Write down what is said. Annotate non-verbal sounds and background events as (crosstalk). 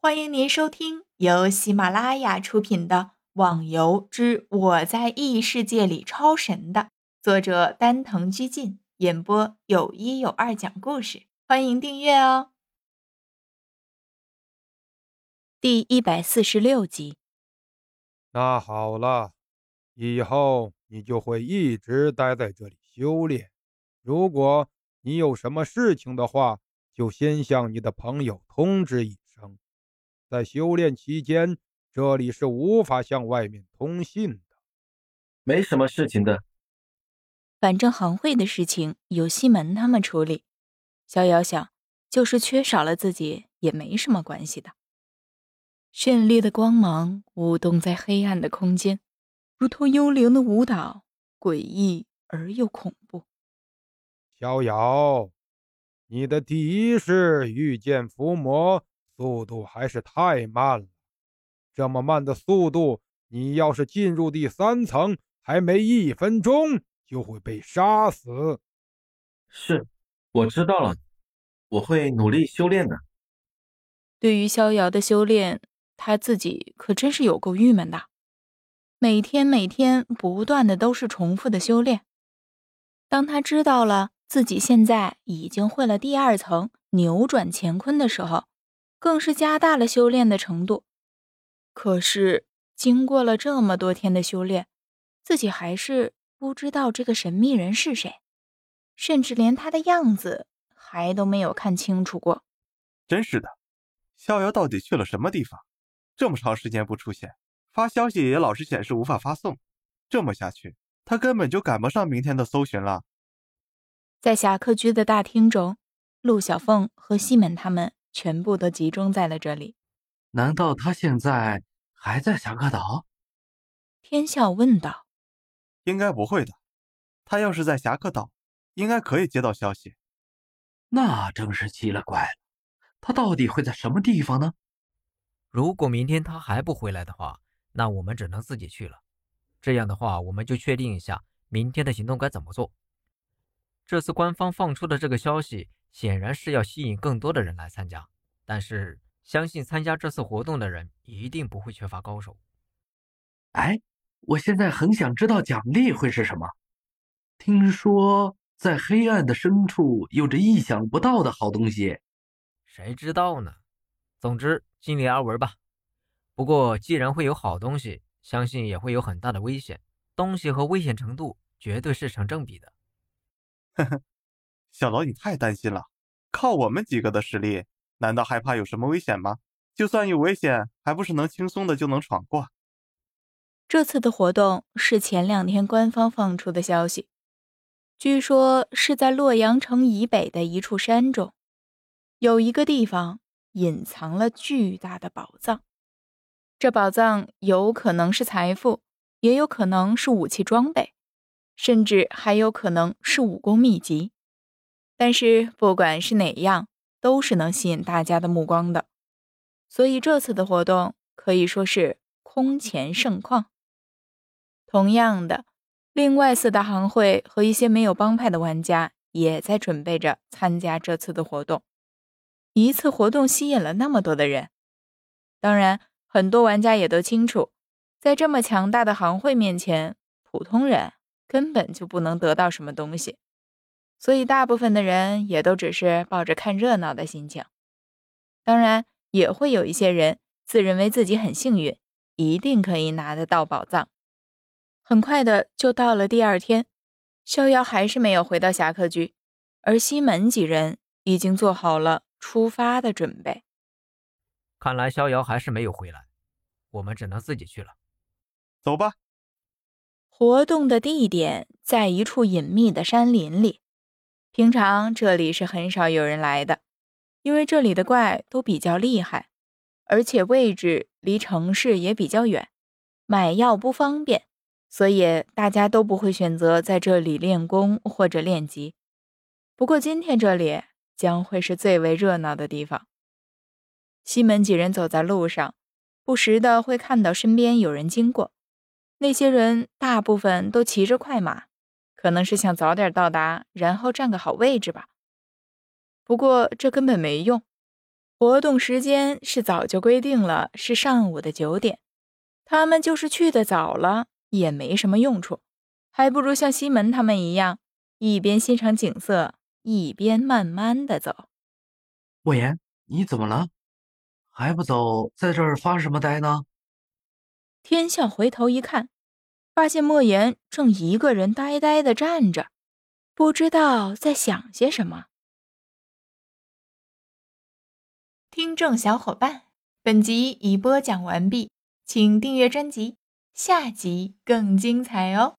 欢迎您收听由喜马拉雅出品的《网游之我在异世界里超神》的作者丹藤居进演播，有一有二讲故事。欢迎订阅哦。第一百四十六集。那好了，以后你就会一直待在这里修炼。如果你有什么事情的话，就先向你的朋友通知一声。在修炼期间，这里是无法向外面通信的。没什么事情的，反正行会的事情由西门他们处理。逍遥想，就是缺少了自己也没什么关系的。绚丽的光芒舞动在黑暗的空间，如同幽灵的舞蹈，诡异而又恐怖。逍遥，你的第一式御剑伏魔。速度还是太慢了，这么慢的速度，你要是进入第三层，还没一分钟就会被杀死。是，我知道了，我会努力修炼的。对于逍遥的修炼，他自己可真是有够郁闷的，每天每天不断的都是重复的修炼。当他知道了自己现在已经会了第二层扭转乾坤的时候，更是加大了修炼的程度，可是经过了这么多天的修炼，自己还是不知道这个神秘人是谁，甚至连他的样子还都没有看清楚过。真是的，逍遥到底去了什么地方？这么长时间不出现，发消息也老是显示无法发送。这么下去，他根本就赶不上明天的搜寻了。在侠客居的大厅中，陆小凤和西门他们。全部都集中在了这里。难道他现在还在侠客岛？天笑问道。应该不会的。他要是在侠客岛，应该可以接到消息。那真是奇了怪了。他到底会在什么地方呢？如果明天他还不回来的话，那我们只能自己去了。这样的话，我们就确定一下明天的行动该怎么做。这次官方放出的这个消息。显然是要吸引更多的人来参加，但是相信参加这次活动的人一定不会缺乏高手。哎，我现在很想知道奖励会是什么。听说在黑暗的深处有着意想不到的好东西，谁知道呢？总之尽力而为吧。不过既然会有好东西，相信也会有很大的危险。东西和危险程度绝对是成正比的。呵 (laughs) 呵。小楼，你太担心了。靠我们几个的实力，难道害怕有什么危险吗？就算有危险，还不是能轻松的就能闯过？这次的活动是前两天官方放出的消息，据说是在洛阳城以北的一处山中，有一个地方隐藏了巨大的宝藏。这宝藏有可能是财富，也有可能是武器装备，甚至还有可能是武功秘籍。但是不管是哪样，都是能吸引大家的目光的，所以这次的活动可以说是空前盛况。同样的，另外四大行会和一些没有帮派的玩家也在准备着参加这次的活动。一次活动吸引了那么多的人，当然很多玩家也都清楚，在这么强大的行会面前，普通人根本就不能得到什么东西。所以，大部分的人也都只是抱着看热闹的心情。当然，也会有一些人自认为自己很幸运，一定可以拿得到宝藏。很快的就到了第二天，逍遥还是没有回到侠客居，而西门几人已经做好了出发的准备。看来逍遥还是没有回来，我们只能自己去了。走吧。活动的地点在一处隐秘的山林里。平常这里是很少有人来的，因为这里的怪都比较厉害，而且位置离城市也比较远，买药不方便，所以大家都不会选择在这里练功或者练级。不过今天这里将会是最为热闹的地方。西门几人走在路上，不时的会看到身边有人经过，那些人大部分都骑着快马。可能是想早点到达，然后占个好位置吧。不过这根本没用，活动时间是早就规定了，是上午的九点。他们就是去的早了，也没什么用处，还不如像西门他们一样，一边欣赏景色，一边慢慢的走。莫言，你怎么了？还不走，在这儿发什么呆呢？天笑回头一看，发现莫言正一个人呆呆的站着，不知道在想些什么。听众小伙伴，本集已播讲完毕，请订阅专辑，下集更精彩哦。